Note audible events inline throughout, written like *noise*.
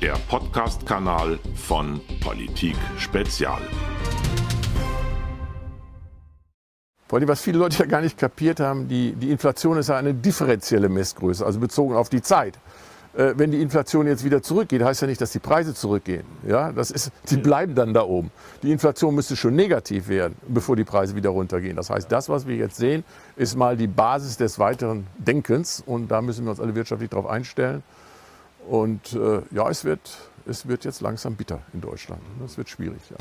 der Podcast-Kanal von Politik Spezial. Vor allem, was viele Leute ja gar nicht kapiert haben, die, die Inflation ist ja eine differenzielle Messgröße, also bezogen auf die Zeit. Äh, wenn die Inflation jetzt wieder zurückgeht, heißt ja nicht, dass die Preise zurückgehen. Ja, das ist, die bleiben dann da oben. Die Inflation müsste schon negativ werden, bevor die Preise wieder runtergehen. Das heißt, das, was wir jetzt sehen, ist mal die Basis des weiteren Denkens und da müssen wir uns alle wirtschaftlich darauf einstellen. Und äh, ja, es wird, es wird jetzt langsam bitter in Deutschland. Es wird schwierig. Ja.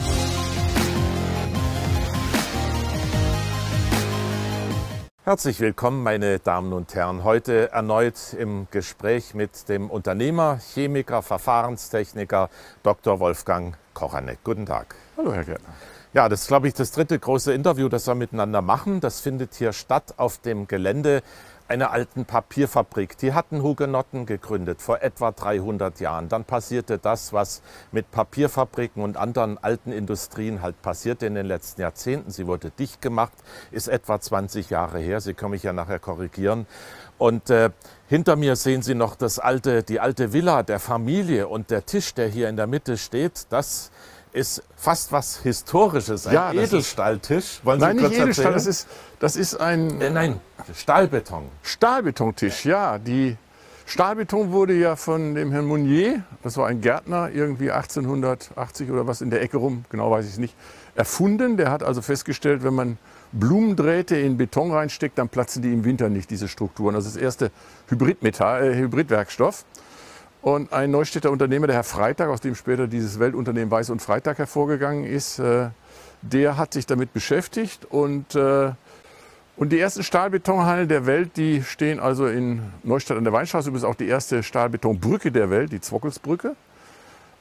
Herzlich willkommen, meine Damen und Herren. Heute erneut im Gespräch mit dem Unternehmer, Chemiker, Verfahrenstechniker Dr. Wolfgang Kochanek. Guten Tag. Hallo, Herr Gärtner. Ja, das ist, glaube ich, das dritte große Interview, das wir miteinander machen. Das findet hier statt auf dem Gelände einer alten Papierfabrik. Die hatten Hugenotten gegründet vor etwa 300 Jahren. Dann passierte das, was mit Papierfabriken und anderen alten Industrien halt passierte in den letzten Jahrzehnten. Sie wurde dicht gemacht, ist etwa 20 Jahre her. Sie können mich ja nachher korrigieren. Und äh, hinter mir sehen Sie noch das alte, die alte Villa der Familie und der Tisch, der hier in der Mitte steht. Das ist fast was Historisches, ein Ja, Edelstahltisch. Wollen Sie Nein, nicht kurz Edelstahl, erzählen? das ist, das ist ein Äh, nein, Stahlbeton. Stahlbetontisch. Ja, die Stahlbeton wurde ja von dem Herrn Mounier, das war ein Gärtner, irgendwie 1880 oder was in der Ecke rum, genau weiß ich es nicht, erfunden. Der hat also festgestellt, wenn man Blumendrähte in Beton reinsteckt, dann platzen die im Winter nicht, diese Strukturen. Das ist das erste Hybridmetall, äh, Hybridwerkstoff. Und ein Neustädter Unternehmer, der Herr Freitag, aus dem später dieses Weltunternehmen Weiß und Freitag hervorgegangen ist, äh, der hat sich damit beschäftigt und äh, und die ersten Stahlbetonhallen der Welt, die stehen also in Neustadt an der Weinstraße. Übrigens auch die erste Stahlbetonbrücke der Welt, die Zwockelsbrücke.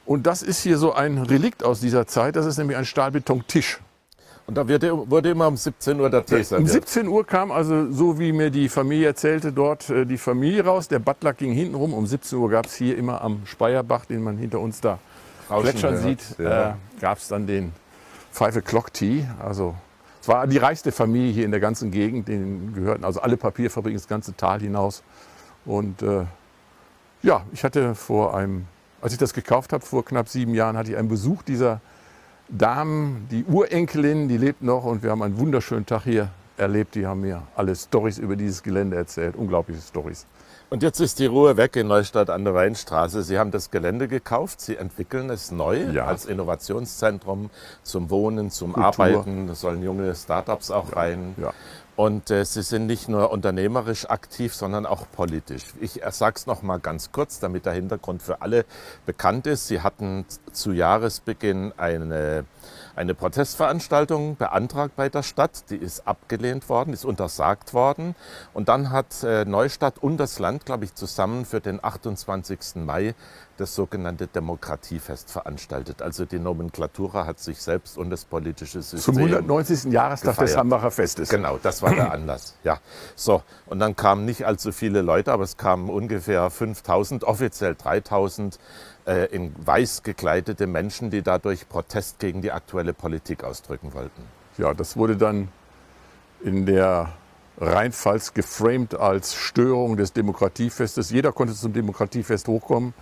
Und das ist hier so ein Relikt aus dieser Zeit. Das ist nämlich ein Stahlbetontisch. Und da wurde, wurde immer um 17 Uhr der Tee Um serviert. 17 Uhr kam also, so wie mir die Familie erzählte, dort äh, die Familie raus. Der Butler ging hinten rum. Um 17 Uhr gab es hier immer am Speyerbach, den man hinter uns da plätschern hört, sieht, ja. äh, gab es dann den Five O'Clock Tea. Also es war die reichste Familie hier in der ganzen Gegend. Denen gehörten also alle Papierfabriken, das ganze Tal hinaus. Und äh, ja, ich hatte vor einem, als ich das gekauft habe, vor knapp sieben Jahren, hatte ich einen Besuch dieser Damen, die Urenkelin, die lebt noch und wir haben einen wunderschönen Tag hier erlebt. Die haben mir alle Stories über dieses Gelände erzählt, unglaubliche Stories. Und jetzt ist die Ruhe weg in Neustadt an der Weinstraße. Sie haben das Gelände gekauft, Sie entwickeln es neu Ja. als Innovationszentrum zum Wohnen, zum Kultur. Arbeiten. Da sollen junge Startups auch rein. Ja. Und äh, Sie sind nicht nur unternehmerisch aktiv, sondern auch politisch. Ich sage es noch mal ganz kurz, damit der Hintergrund für alle bekannt ist. Sie hatten zu Jahresbeginn eine, eine Protestveranstaltung beantragt bei der Stadt. Die ist abgelehnt worden, ist untersagt worden. Und dann hat äh, Neustadt und das Land, glaube ich, zusammen für den 28. Mai das sogenannte Demokratiefest veranstaltet. Also die Nomenklatura hat sich selbst und das politische System Zum 190. Jahrestag des gefeiert. Hambacher Festes. Genau, das war der *clears throat* Anlass. Ja, so und dann kamen nicht allzu viele Leute, aber es kamen ungefähr 5.000, offiziell 3.000 äh, in weiß gekleidete Menschen, die dadurch Protest gegen die aktuelle Politik ausdrücken wollten. Ja, das wurde dann in der Rheinpfalz geframed als Störung des Demokratiefestes. Jeder konnte zum Demokratiefest hochkommen,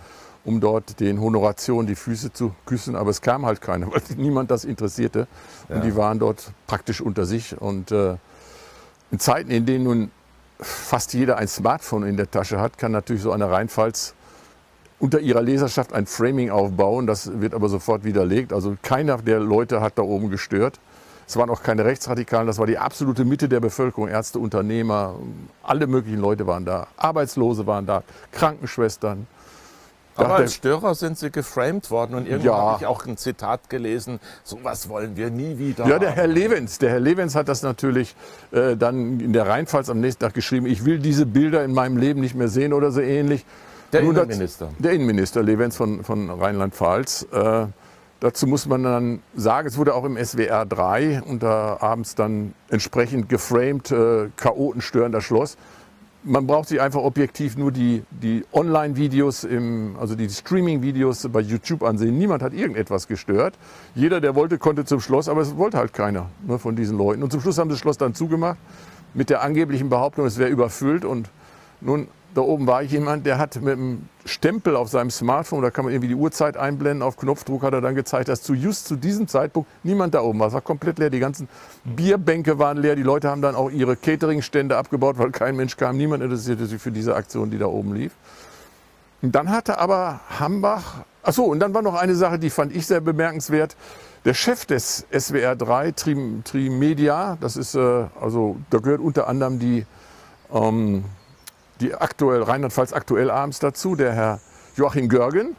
um dort den Honorationen die Füße zu küssen, aber es kam halt keiner, *laughs* weil niemand das interessierte. Und Ja. die waren dort praktisch unter sich. Und äh, in Zeiten, in denen nun fast jeder ein Smartphone in der Tasche hat, kann natürlich so eine Rheinpfalz unter ihrer Leserschaft ein Framing aufbauen. Das wird aber sofort widerlegt. Also keiner der Leute hat da oben gestört. Es waren auch keine Rechtsradikalen, das war die absolute Mitte der Bevölkerung, Ärzte, Unternehmer, alle möglichen Leute waren da. Arbeitslose waren da, Krankenschwestern. Aber Dachte- als Störer sind sie geframed worden und irgendwo Ja. habe ich auch ein Zitat gelesen, sowas wollen wir nie wieder. Ja, der. Herr Levens, der Herr Levens hat das natürlich äh, dann in der Rheinpfalz am nächsten Tag geschrieben, ich will diese Bilder in meinem Leben nicht mehr sehen oder so ähnlich. Der das- Innenminister. Der Innenminister Levens von, von Rheinland-Pfalz. Äh, dazu muss man dann sagen, es wurde auch im SWR 3 und da abends dann entsprechend geframed, äh, Chaoten stören das Schloss. Man braucht sich einfach objektiv nur die, die Online-Videos, also die Streaming-Videos bei YouTube ansehen. Niemand hat irgendetwas gestört. Jeder, der wollte, konnte zum Schloss, aber es wollte halt keiner ne, von diesen Leuten. Und zum Schluss haben sie das Schloss dann zugemacht mit der angeblichen Behauptung, es wäre überfüllt. Und nun da oben war jemand, der hat mit einem Stempel auf seinem Smartphone, da kann man irgendwie die Uhrzeit einblenden, auf Knopfdruck hat er dann gezeigt, dass zu just zu diesem Zeitpunkt niemand da oben war. Es war komplett leer, die ganzen Bierbänke waren leer, die Leute haben dann auch ihre Cateringstände abgebaut, weil kein Mensch kam, niemand interessierte sich für diese Aktion, die da oben lief. Und dann hatte aber Hambach, ach so, und dann war noch eine Sache, die fand ich sehr bemerkenswert. Der Chef des SWR 3, Tri, Trimedia, das ist, äh, also da gehört unter anderem die, ähm, die aktuell, Rheinland-Pfalz aktuell abends dazu, der Herr Joachim Görgen.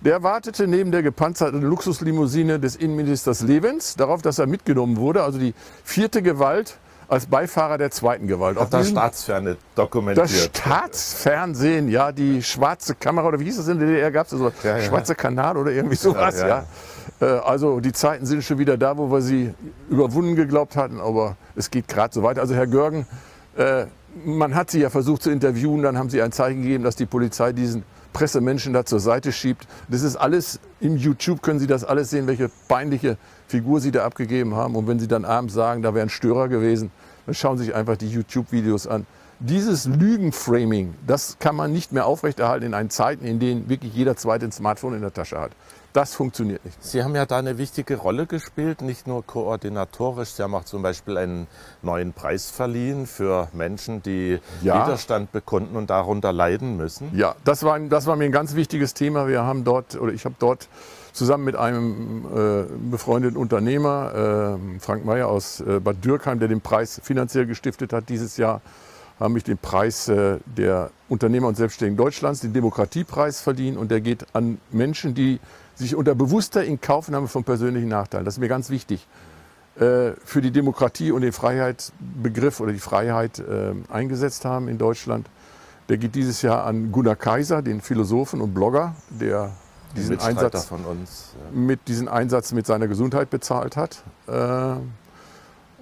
Der wartete neben der gepanzerten Luxuslimousine des Innenministers Levens darauf, dass er mitgenommen wurde. Also die vierte Gewalt als Beifahrer der zweiten Gewalt. Hat das Staatsferne dokumentiert. Das Staatsfernsehen, ja, die schwarze Kamera, oder wie hieß das in der DDR? Gab es so Ja, ja. schwarze Kanal oder irgendwie sowas, Ja, ja. ja. Äh, Also die Zeiten sind schon wieder da, wo wir sie überwunden geglaubt hatten, aber es geht gerade so weiter. Also Herr Görgen, äh, man hat sie ja versucht zu interviewen, dann haben sie ein Zeichen gegeben, dass die Polizei diesen Pressemenschen da zur Seite schiebt. Das ist alles im YouTube, können Sie das alles sehen, welche peinliche Figur Sie da abgegeben haben. Und wenn Sie dann abends sagen, da wäre ein Störer gewesen, dann schauen Sie sich einfach die YouTube-Videos an. Dieses Lügenframing, das kann man nicht mehr aufrechterhalten in Zeiten, in denen wirklich jeder zweite ein Smartphone in der Tasche hat. Das funktioniert nicht. Sie haben ja da eine wichtige Rolle gespielt, nicht nur koordinatorisch. Sie haben auch zum Beispiel einen neuen Preis verliehen für Menschen, die Ja. Widerstand bekunden und darunter leiden müssen. Ja, das war, das war mir ein ganz wichtiges Thema. Wir haben dort, oder ich habe dort zusammen mit einem äh, befreundeten Unternehmer, äh, Frank Meyer aus äh, Bad Dürkheim, der den Preis finanziell gestiftet hat dieses Jahr, haben ich den Preis äh, der Unternehmer und Selbstständigen Deutschlands, den Demokratiepreis verliehen. Und der geht an Menschen, die sich unter bewusster Inkaufnahme von persönlichen Nachteilen, das ist mir ganz wichtig, äh, für die Demokratie und den Freiheitsbegriff oder die Freiheit äh, eingesetzt haben in Deutschland. Der geht dieses Jahr an Gunnar Kaiser, den Philosophen und Blogger, der diesen Einsatz, von uns. ja. mit diesen Einsatz mit seiner Gesundheit bezahlt hat. Äh,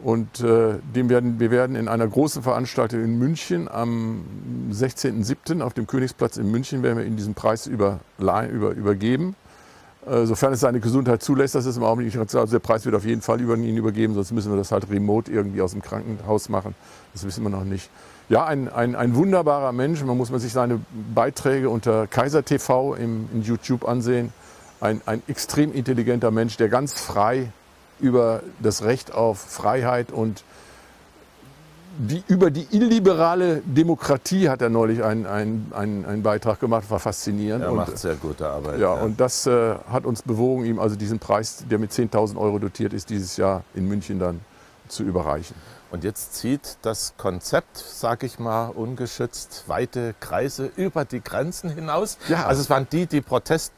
Und äh, dem werden, wir werden in einer großen Veranstaltung in München am 16.07. auf dem Königsplatz in München werden wir ihm diesen Preis über, über, übergeben. Äh, sofern es seine Gesundheit zulässt, das ist im Augenblick nicht also der Preis wird auf jeden Fall über ihn übergeben, sonst müssen wir das halt remote irgendwie aus dem Krankenhaus machen. Das wissen wir noch nicht. Ja, ein, ein, ein wunderbarer Mensch. Man muss man sich seine Beiträge unter Kaiser TV im, in YouTube ansehen. Ein, ein extrem intelligenter Mensch, der ganz frei über das Recht auf Freiheit und die, über die illiberale Demokratie hat er neulich einen, einen, einen, einen Beitrag gemacht, war faszinierend. Er und, macht sehr gute Arbeit. ja, und das äh, hat uns bewogen, ihm also diesen Preis, der mit 10.000 Euro dotiert ist, dieses Jahr in München dann zu überreichen. Und jetzt zieht das Konzept, sag ich mal, ungeschützt weite Kreise über die Grenzen hinaus. Ja. Also es waren die, die Protest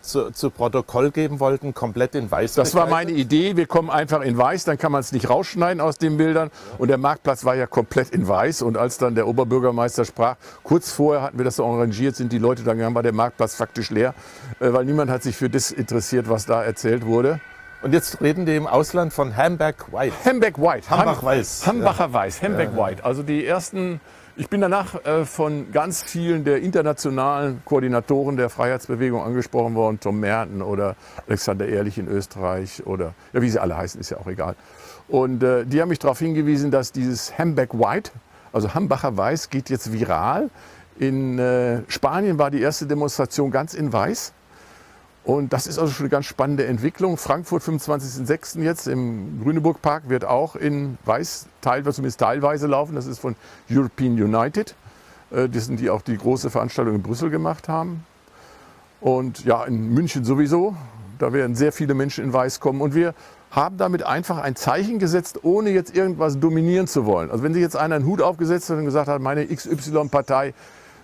zu, zu Protokoll geben wollten, komplett in Weiß. Das war gekleidet. meine Idee. Wir kommen einfach in Weiß, dann kann man es nicht rausschneiden aus den Bildern. Und der Marktplatz war ja komplett in Weiß. Und als dann der Oberbürgermeister sprach, kurz vorher hatten wir das so arrangiert, sind die Leute dann gegangen, war der Marktplatz faktisch leer, äh, weil niemand hat sich für das interessiert, was da erzählt wurde. Und jetzt reden die im Ausland von Hamburg White. Hembeck White. Hambach Ham- Weiß. Hambacher Weiß, Hembeck White. Also die ersten, ich bin danach äh, von ganz vielen der internationalen Koordinatoren der Freiheitsbewegung angesprochen worden, Tom Merten oder Alexander Ehrlich in Österreich oder, ja, wie sie alle heißen, ist ja auch egal. Und äh, die haben mich darauf hingewiesen, dass dieses Hembeck White, also Hambacher Weiß, geht jetzt viral. In äh, Spanien war die erste Demonstration ganz in Weiß. Und das ist also schon eine ganz spannende Entwicklung. Frankfurt 25.06. jetzt im Grüneburg-Park wird auch in Weiß, teilweise, zumindest teilweise laufen. Das ist von European United. Äh, Das sind die auch die große Veranstaltung in Brüssel gemacht haben. Und ja, in München sowieso. Da werden sehr viele Menschen in Weiß kommen. Und wir haben damit einfach ein Zeichen gesetzt, ohne jetzt irgendwas dominieren zu wollen. Also wenn sich jetzt einer einen Hut aufgesetzt hat und gesagt hat, meine XY-Partei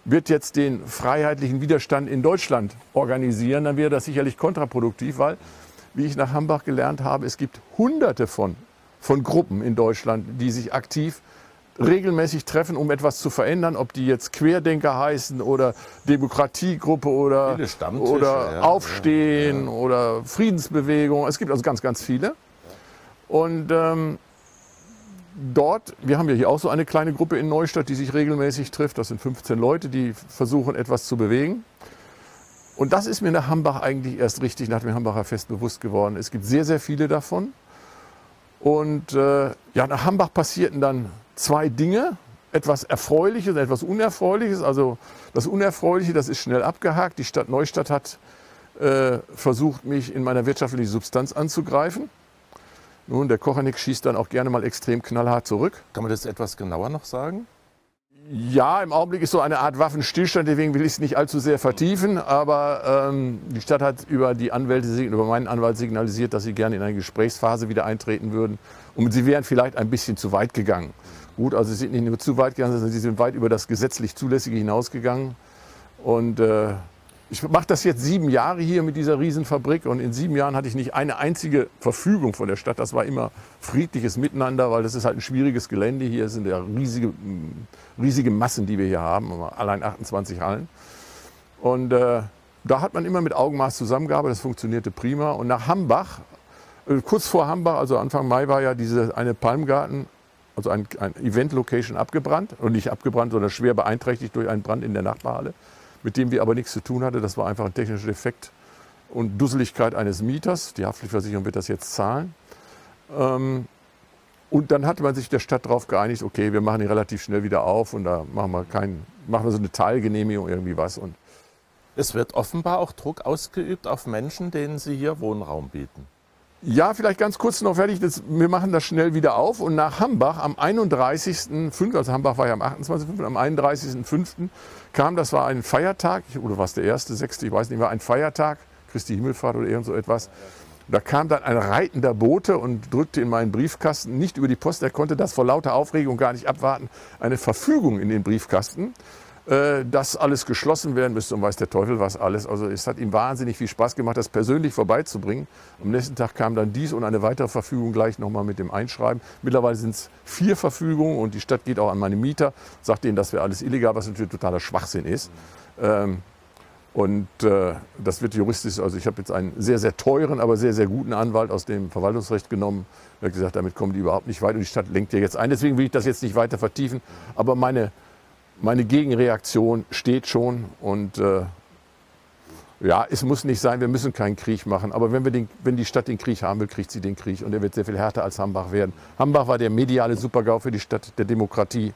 wird jetzt den freiheitlichen Widerstand in Deutschland organisieren, dann wäre das sicherlich kontraproduktiv, weil, wie ich nach Hambach gelernt habe, es gibt hunderte von, von Gruppen in Deutschland, die sich aktiv regelmäßig treffen, um etwas zu verändern, ob die jetzt Querdenker heißen oder Demokratiegruppe oder, oder ja, Aufstehen oder Friedensbewegung. Es gibt also ganz, ganz viele. Und ähm, dort, wir haben ja hier auch so eine kleine Gruppe in Neustadt, die sich regelmäßig trifft. Das sind 15 Leute, die versuchen, etwas zu bewegen. Und das ist mir nach Hambach eigentlich erst richtig nach dem Hambacher Fest bewusst geworden. Es gibt sehr, sehr viele davon. Und äh, ja, nach Hambach passierten dann zwei Dinge. etwas Erfreuliches, etwas Unerfreuliches. Also das Unerfreuliche, das ist schnell abgehakt. Die Stadt Neustadt hat äh, versucht, mich in meiner wirtschaftlichen Substanz anzugreifen. Nun, der Kochernick schießt dann auch gerne mal extrem knallhart zurück. Kann man das etwas genauer noch sagen? Ja, im Augenblick ist so eine Art Waffenstillstand, deswegen will ich es nicht allzu sehr vertiefen. Aber ähm, die Stadt hat über die Anwälte, über meinen Anwalt signalisiert, dass sie gerne in eine Gesprächsphase wieder eintreten würden. Und sie wären vielleicht ein bisschen zu weit gegangen. Gut, also sie sind nicht nur zu weit gegangen, sondern sie sind weit über das gesetzlich Zulässige hinausgegangen. Und äh, ich mache das jetzt sieben Jahre hier mit dieser Riesenfabrik und in sieben Jahren hatte ich nicht eine einzige Verfügung von der Stadt. Das war immer friedliches Miteinander, weil das ist halt ein schwieriges Gelände. Hier sind ja riesige, mm, riesige Massen, die wir hier haben, allein 28 Hallen. Und äh, da hat man immer mit Augenmaß zusammengearbeitet, das funktionierte prima. Und nach Hambach, äh, kurz vor Hambach, also Anfang Mai, war ja diese eine Palmgarten, also ein, ein Event-Location abgebrannt. Und nicht abgebrannt, sondern schwer beeinträchtigt durch einen Brand in der Nachbarhalle mit dem wir aber nichts zu tun hatten. Das war einfach ein technischer Defekt und Dusseligkeit eines Mieters. Die Haftpflichtversicherung wird das jetzt zahlen. Ähm, und dann hatte man sich der Stadt darauf geeinigt, okay, wir machen die relativ schnell wieder auf und da machen wir, kein, machen wir so eine Teilgenehmigung, irgendwie was. Und es wird offenbar auch Druck ausgeübt auf Menschen, denen Sie hier Wohnraum bieten. Ja, vielleicht ganz kurz noch fertig. Das, wir machen das schnell wieder auf. Und nach Hambach am 31.05., also Hambach war ja am 28.05., am 31.05. kam, das war ein Feiertag, oder war es der erste, sechste, ich weiß nicht, war ein Feiertag, Christi Himmelfahrt oder irgend so etwas. Da kam dann ein reitender Bote und drückte in meinen Briefkasten, nicht über die Post, er konnte das vor lauter Aufregung gar nicht abwarten, eine Verfügung in den Briefkasten. Äh, dass alles geschlossen werden müsste und weiß der Teufel was alles. Also es hat ihm wahnsinnig viel Spaß gemacht, das persönlich vorbeizubringen. Am nächsten Tag kam dann dies und eine weitere Verfügung gleich nochmal mit dem Einschreiben. Mittlerweile sind es vier Verfügungen und die Stadt geht auch an meine Mieter, sagt denen, das wäre alles illegal, was natürlich totaler Schwachsinn ist. Ähm, und äh, das wird juristisch, also ich habe jetzt einen sehr, sehr teuren, aber sehr, sehr guten Anwalt aus dem Verwaltungsrecht genommen. Der hat gesagt, damit kommen die überhaupt nicht weit und die Stadt lenkt ja jetzt ein. Deswegen will ich das jetzt nicht weiter vertiefen. Aber meine meine Gegenreaktion steht schon und äh, ja, es muss nicht sein, wir müssen keinen Krieg machen. Aber wenn, wir den, wenn die Stadt den Krieg haben will, kriegt sie den Krieg. Und er wird sehr viel härter als Hambach werden. Hambach war der mediale Supergau für die Stadt der Demokratie.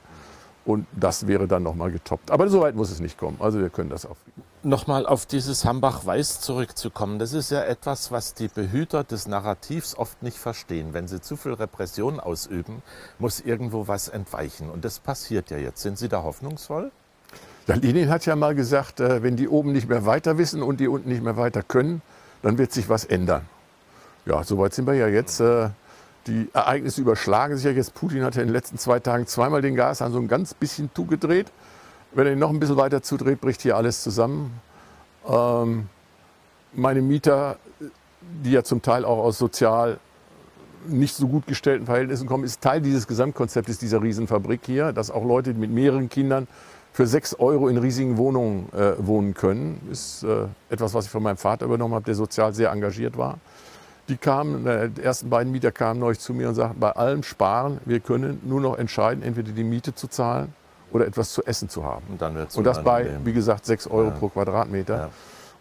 Und das wäre dann nochmal getoppt. Aber so weit muss es nicht kommen. Also wir können das aufbieten. Nochmal auf dieses Hambach-Weiß zurückzukommen. Das ist ja etwas, was die Behüter des Narrativs oft nicht verstehen. Wenn sie zu viel Repression ausüben, muss irgendwo was entweichen. Und das passiert ja jetzt. Sind Sie da hoffnungsvoll? Ja, Lenin hat ja mal gesagt, äh, wenn die oben nicht mehr weiter wissen und die unten nicht mehr weiter können, dann wird sich was ändern. Ja, soweit sind wir ja jetzt. Äh, die Ereignisse überschlagen sich ja jetzt. Putin hat ja in den letzten zwei Tagen zweimal den Gashahn so ein ganz bisschen zugedreht. Wenn er ihn noch ein bisschen weiter zudreht, bricht hier alles zusammen. Ähm, meine Mieter, die ja zum Teil auch aus sozial nicht so gut gestellten Verhältnissen kommen, ist Teil dieses Gesamtkonzeptes dieser Riesenfabrik hier, dass auch Leute mit mehreren Kindern für sechs Euro in riesigen Wohnungen äh, wohnen können. Ist äh, etwas, was ich von meinem Vater übernommen habe, der sozial sehr engagiert war. Die kamen, äh, die ersten beiden Mieter kamen neulich zu mir und sagten, bei allem Sparen, wir können nur noch entscheiden, entweder die Miete zu zahlen oder etwas zu essen zu haben. Und, dann und das bei, nehmen. wie gesagt, 6 Euro ja. pro Quadratmeter. Ja.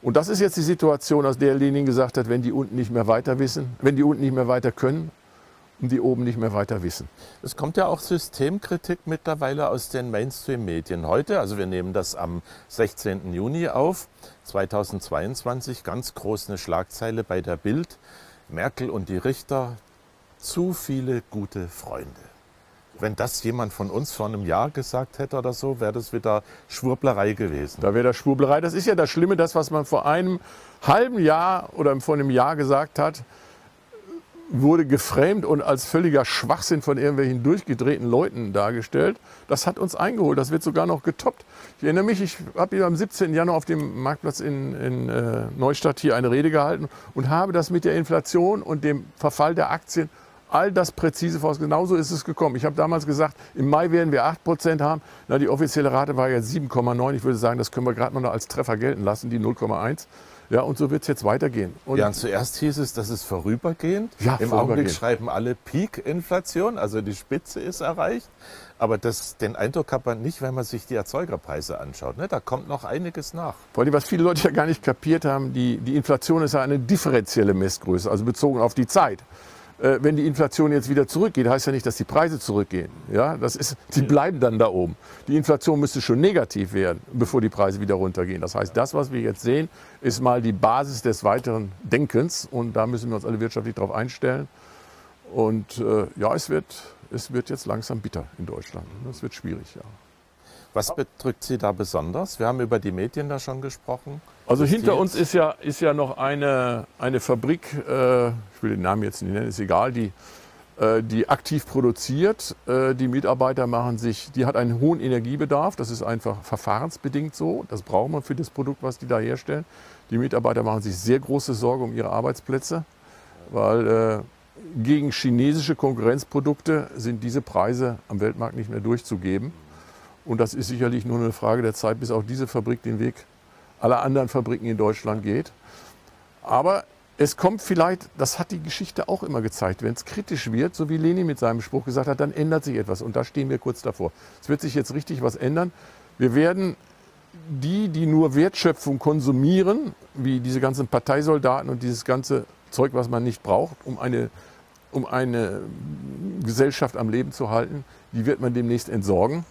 Und das ist jetzt die Situation, aus der Lenin gesagt hat, wenn die unten nicht mehr weiter wissen, wenn die unten nicht mehr weiter können und die oben nicht mehr weiter wissen. Es kommt ja auch Systemkritik mittlerweile aus den Mainstream-Medien heute. Also wir nehmen das am 16. Juni auf, 2022, ganz groß eine Schlagzeile bei der Bild. Merkel und die Richter zu viele gute Freunde. Wenn das jemand von uns vor einem Jahr gesagt hätte oder so, wäre das wieder Schwurblerei gewesen. Da wäre das Schwurblerei. Das ist ja das Schlimme, das, was man vor einem halben Jahr oder vor einem Jahr gesagt hat wurde geframed und als völliger Schwachsinn von irgendwelchen durchgedrehten Leuten dargestellt. Das hat uns eingeholt. Das wird sogar noch getoppt. Ich erinnere mich, ich habe hier am 17. Januar auf dem Marktplatz in, in äh, Neustadt hier eine Rede gehalten und habe das mit der Inflation und dem Verfall der Aktien all das präzise voraus. Genauso ist es gekommen. Ich habe damals gesagt, im Mai werden wir 8% haben. Na, die offizielle Rate war jetzt 7,9. Ich würde sagen, das können wir gerade noch als Treffer gelten lassen, die 0,1. Ja, und so wird es jetzt weitergehen. Und ja, und zuerst hieß es, das ist vorübergehend. Ja, Im Augenblick schreiben alle Peak-Inflation, also die Spitze ist erreicht. Aber das, den Eindruck hat man nicht, wenn man sich die Erzeugerpreise anschaut. Ne? Da kommt noch einiges nach. Vor allem, was viele Leute ja gar nicht kapiert haben, die, die Inflation ist ja eine differenzielle Messgröße, also bezogen auf die Zeit. Äh, wenn die Inflation jetzt wieder zurückgeht, heißt ja nicht, dass die Preise zurückgehen. Ja, das ist, die bleiben dann da oben. Die Inflation müsste schon negativ werden, bevor die Preise wieder runtergehen. Das heißt, das, was wir jetzt sehen, ist mal die Basis des weiteren Denkens und da müssen wir uns alle wirtschaftlich darauf einstellen. Und äh, ja, es wird, es wird jetzt langsam bitter in Deutschland. Es wird schwierig, ja. Was bedrückt Sie da besonders? Wir haben über die Medien da schon gesprochen. Also hinter uns ist ja, ist ja noch eine, eine Fabrik, äh, ich will den Namen jetzt nicht nennen, ist egal, die, äh, die aktiv produziert. Äh, die Mitarbeiter machen sich, die hat einen hohen Energiebedarf, das ist einfach verfahrensbedingt so, das braucht man für das Produkt, was die da herstellen. Die Mitarbeiter machen sich sehr große Sorge um ihre Arbeitsplätze, weil äh, gegen chinesische Konkurrenzprodukte sind diese Preise am Weltmarkt nicht mehr durchzugeben. Und das ist sicherlich nur eine Frage der Zeit, bis auch diese Fabrik den Weg aller anderen Fabriken in Deutschland geht. Aber es kommt vielleicht, das hat die Geschichte auch immer gezeigt, wenn es kritisch wird, so wie Leni mit seinem Spruch gesagt hat, dann ändert sich etwas. Und da stehen wir kurz davor. Es wird sich jetzt richtig was ändern. Wir werden die, die nur Wertschöpfung konsumieren, wie diese ganzen Parteisoldaten und dieses ganze Zeug, was man nicht braucht, um eine, um eine Gesellschaft am Leben zu halten, die wird man demnächst entsorgen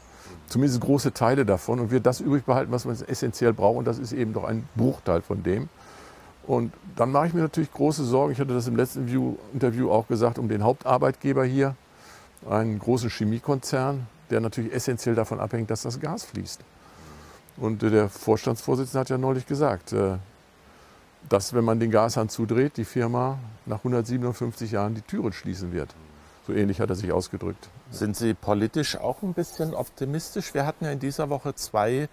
zumindest große Teile davon und wird das übrig behalten, was man essentiell braucht. Und das ist eben doch ein Bruchteil von dem. Und dann mache ich mir natürlich große Sorgen. Ich hatte das im letzten Interview auch gesagt, um den Hauptarbeitgeber hier, einen großen Chemiekonzern, der natürlich essentiell davon abhängt, dass das Gas fließt. Und der Vorstandsvorsitzende hat ja neulich gesagt, äh, dass wenn man den Gashahn zudreht, die Firma nach 157 Jahren die Türen schließen wird. So ähnlich hat er sich ausgedrückt. Sind Sie politisch auch ein bisschen optimistisch? Wir hatten ja in dieser Woche zwei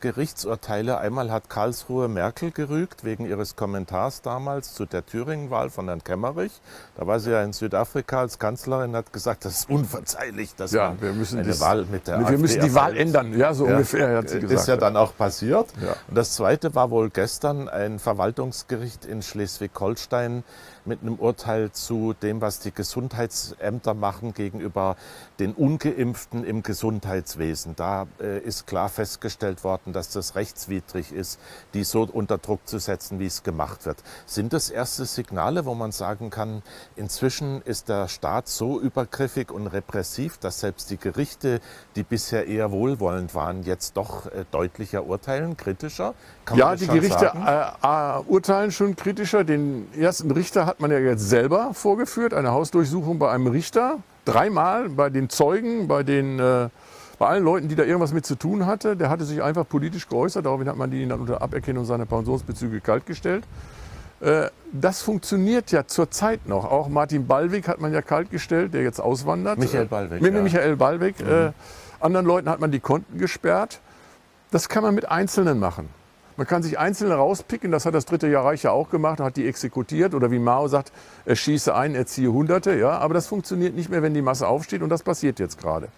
Gerichtsurteile. Einmal hat Karlsruhe Merkel gerügt wegen ihres Kommentars damals zu der Thüringen-Wahl von Herrn Kemmerich. Da war sie ja in Südafrika als Kanzlerin, hat gesagt, das ist unverzeihlich, dass ja, wir müssen eine das, Wahl mit der Wir AfD müssen die Wahl erfällt. ändern, ja, so Ja, ungefähr, hat sie gesagt. Ist ja dann auch passiert. Ja. Und das Zweite war wohl gestern ein Verwaltungsgericht in Schleswig-Holstein mit einem Urteil zu dem, was die Gesundheitsämter machen gegenüber den Ungeimpften im Gesundheitswesen. Da äh, ist klar festgestellt worden, dass das rechtswidrig ist, die so unter Druck zu setzen, wie es gemacht wird. Sind das erste Signale, wo man sagen kann, inzwischen ist der Staat so übergriffig und repressiv, dass selbst die Gerichte, die bisher eher wohlwollend waren, jetzt doch äh, deutlicher urteilen, kritischer? Kann Ja, die Gerichte äh, äh, urteilen schon kritischer. Den ersten Richter hat man ja jetzt selber vorgeführt, eine Hausdurchsuchung bei einem Richter. Dreimal bei den Zeugen, bei den äh, bei allen Leuten, die da irgendwas mit zu tun hatte. Der hatte sich einfach politisch geäußert. Daraufhin hat man ihn dann unter Aberkennung seiner Pensionsbezüge kaltgestellt. Äh, das funktioniert ja zurzeit noch. Auch Martin Ballweg hat man ja kaltgestellt, der jetzt auswandert. Michael Ballweg, Mit ja. Michael Ballweg. Äh, anderen Leuten hat man die Konten gesperrt. Das kann man mit Einzelnen machen. Man kann sich Einzelne rauspicken, das hat das Dritte Jahr Reich ja auch gemacht, hat die exekutiert. Oder wie Mao sagt, er schieße ein, er ziehe Hunderte. Ja? Aber das funktioniert nicht mehr, wenn die Masse aufsteht und das passiert jetzt gerade.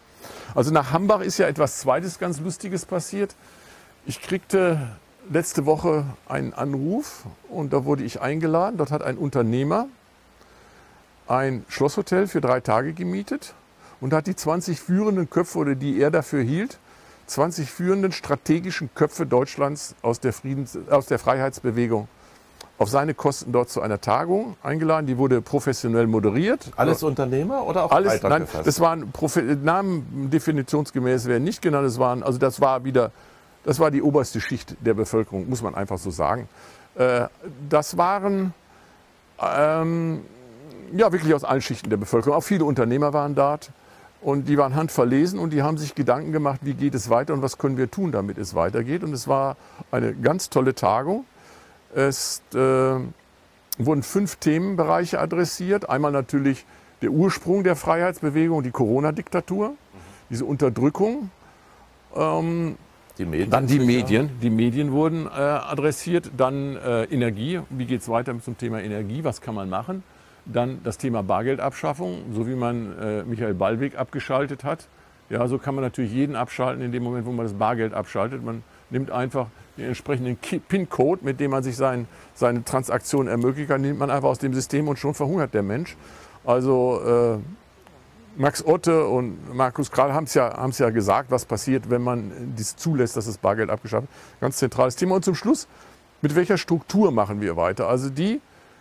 Also nach Hambach ist ja etwas Zweites ganz Lustiges passiert. Ich kriegte letzte Woche einen Anruf und da wurde ich eingeladen. Dort hat ein Unternehmer ein Schlosshotel für drei Tage gemietet und hat die 20 führenden Köpfe oder die er dafür hielt, 20 führenden strategischen Köpfe Deutschlands aus der, Friedens, aus der Freiheitsbewegung auf seine Kosten dort zu einer Tagung eingeladen. Die wurde professionell moderiert. Alles Unternehmer oder auch Alles, breiter nein, gefasst? das waren Profe Namen definitionsgemäß werden nicht genannt. Das waren, also das war wieder, das war die oberste Schicht der Bevölkerung, muss man einfach so sagen. Äh, das waren ähm, ja wirklich aus allen Schichten der Bevölkerung. Auch viele Unternehmer waren dort und die waren handverlesen und die haben sich Gedanken gemacht, wie geht es weiter und was können wir tun, damit es weitergeht. Und es war eine ganz tolle Tagung. Es äh, wurden fünf Themenbereiche adressiert. Einmal natürlich der Ursprung der Freiheitsbewegung, die Corona-Diktatur, diese Unterdrückung. Ähm, die Medien dann die. Medien. Die Medien wurden äh, adressiert. Dann äh, Energie. Wie geht es weiter zum Thema Energie? Was kann man machen? Dann das Thema Bargeldabschaffung, so wie man äh, Michael Ballweg abgeschaltet hat. Ja, so kann man natürlich jeden abschalten in dem Moment, wo man das Bargeld abschaltet. Man nimmt einfach den entsprechenden PIN-Code, mit dem man sich sein, seine Transaktion ermöglichen kann, nimmt man einfach aus dem System und schon verhungert der Mensch. Also äh, Max Otte und Markus Kral haben es ja, ja gesagt, was passiert, wenn man dies zulässt, dass das Bargeld abgeschafft wird. Ganz zentrales Thema. Und zum Schluss, mit welcher Struktur machen wir weiter? Also die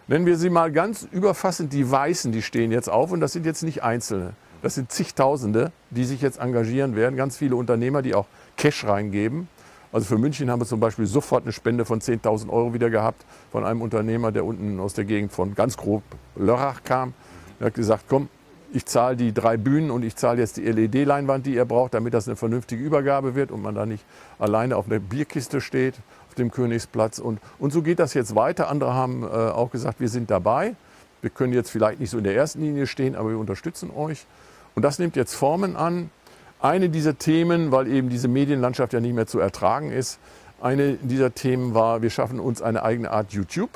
Nennen wir sie mal ganz überfassend die Weißen, die stehen jetzt auf und das sind jetzt nicht Einzelne. Das sind zigtausende, die sich jetzt engagieren werden. Ganz viele Unternehmer, die auch Cash reingeben. Also für München haben wir zum Beispiel sofort eine Spende von 10.000 Euro wieder gehabt von einem Unternehmer, der unten aus der Gegend von ganz grob Lörrach kam. Er hat gesagt, komm, ich zahle die drei Bühnen und ich zahle jetzt die LED-Leinwand, die ihr braucht, damit das eine vernünftige Übergabe wird und man da nicht alleine auf einer Bierkiste steht, dem Königsplatz. Und, und so geht das jetzt weiter. Andere haben äh, auch gesagt, wir sind dabei. Wir können jetzt vielleicht nicht so in der ersten Linie stehen, aber wir unterstützen euch. Und das nimmt jetzt Formen an. Eine dieser Themen, weil eben diese Medienlandschaft ja nicht mehr zu ertragen ist, eine dieser Themen war, wir schaffen uns eine eigene Art YouTube.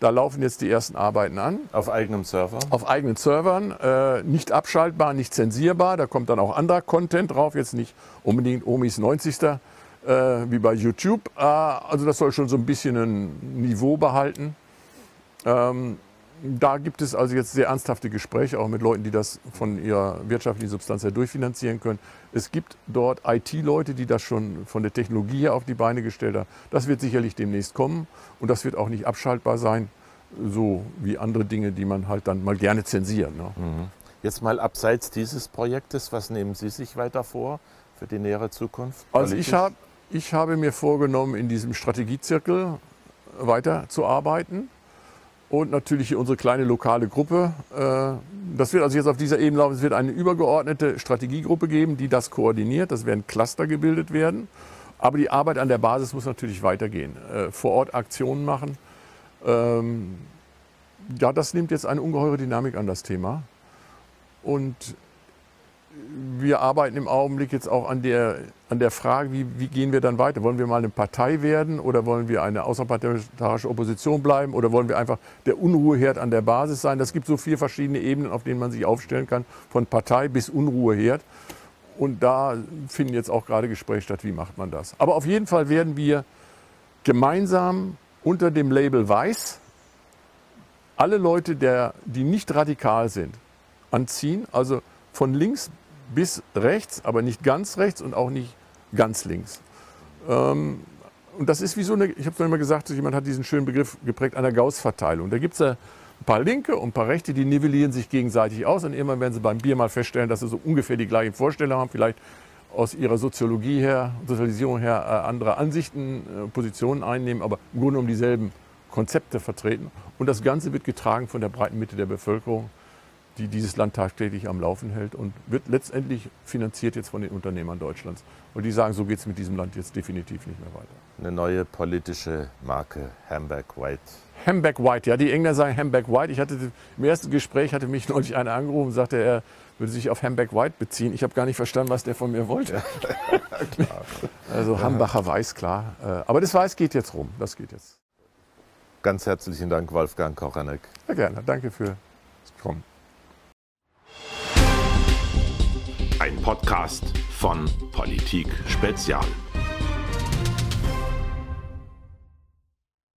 Da laufen jetzt die ersten Arbeiten an. Auf eigenem Server? Auf eigenen Servern, äh, nicht abschaltbar, nicht zensierbar. Da kommt dann auch anderer Content drauf, jetzt nicht unbedingt Omis 90. Äh, wie bei YouTube. Äh, also das soll schon so ein bisschen ein Niveau behalten. Ähm, da gibt es also jetzt sehr ernsthafte Gespräche, auch mit Leuten, die das von ihrer wirtschaftlichen Substanz her durchfinanzieren können. Es gibt dort IT-Leute, die das schon von der Technologie her auf die Beine gestellt haben. Das wird sicherlich demnächst kommen und das wird auch nicht abschaltbar sein, so wie andere Dinge, die man halt dann mal gerne zensiert. Ne? Mhm. Jetzt mal abseits dieses Projektes, was nehmen Sie sich weiter vor für die nähere Zukunft? Also ich, hab, ich habe mir vorgenommen, in diesem Strategiezirkel weiterzuarbeiten und natürlich unsere kleine lokale Gruppe. Äh, das wird also jetzt auf dieser Ebene laufen. Es wird eine übergeordnete Strategiegruppe geben, die das koordiniert. Das werden Cluster gebildet werden. Aber die Arbeit an der Basis muss natürlich weitergehen. Äh, vor Ort Aktionen machen. Ähm, ja, das nimmt jetzt eine ungeheure Dynamik an das Thema. Und wir arbeiten im Augenblick jetzt auch an der, an der Frage, wie, wie gehen wir dann weiter? Wollen wir mal eine Partei werden oder wollen wir eine außerparlamentarische Opposition bleiben oder wollen wir einfach der Unruheherd an der Basis sein? Das gibt so vier verschiedene Ebenen, auf denen man sich aufstellen kann, von Partei bis Unruheherd. Und da finden jetzt auch gerade Gespräche statt, wie macht man das. Aber auf jeden Fall werden wir gemeinsam unter dem Label Weiß alle Leute, der, die nicht radikal sind, anziehen. Also von links bis rechts, aber nicht ganz rechts und auch nicht ganz links. Ähm, und das ist wie so eine, ich habe es immer gesagt, jemand hat diesen schönen Begriff geprägt, einer Gauss-Verteilung. Da gibt es ja ein paar Linke und ein paar Rechte, die nivellieren sich gegenseitig aus und irgendwann werden sie beim Bier mal feststellen, dass sie so ungefähr die gleichen Vorstellungen haben, vielleicht aus ihrer Soziologie her, Sozialisierung her äh, andere Ansichten, äh, Positionen einnehmen, aber im Grunde um dieselben Konzepte vertreten. Und das Ganze wird getragen von der breiten Mitte der Bevölkerung die dieses Land tagtäglich am Laufen hält und wird letztendlich finanziert jetzt von den Unternehmern Deutschlands. Und die sagen, so geht es mit diesem Land jetzt definitiv nicht mehr weiter. Eine neue politische Marke, Hamburg White. Hamburg White, ja, die Engländer sagen Hamburg White. Ich hatte im ersten Gespräch hatte mich neulich einer angerufen und sagte, er würde sich auf Hamburg White beziehen. Ich habe gar nicht verstanden, was der von mir wollte. *laughs* also Hambacher Weiß, klar. Äh, aber das Weiß geht jetzt rum. Das geht jetzt. Ganz herzlichen Dank, Wolfgang Kochanek. Sehr gerne. Danke fürs Kommen. Ein Podcast von Politik Spezial.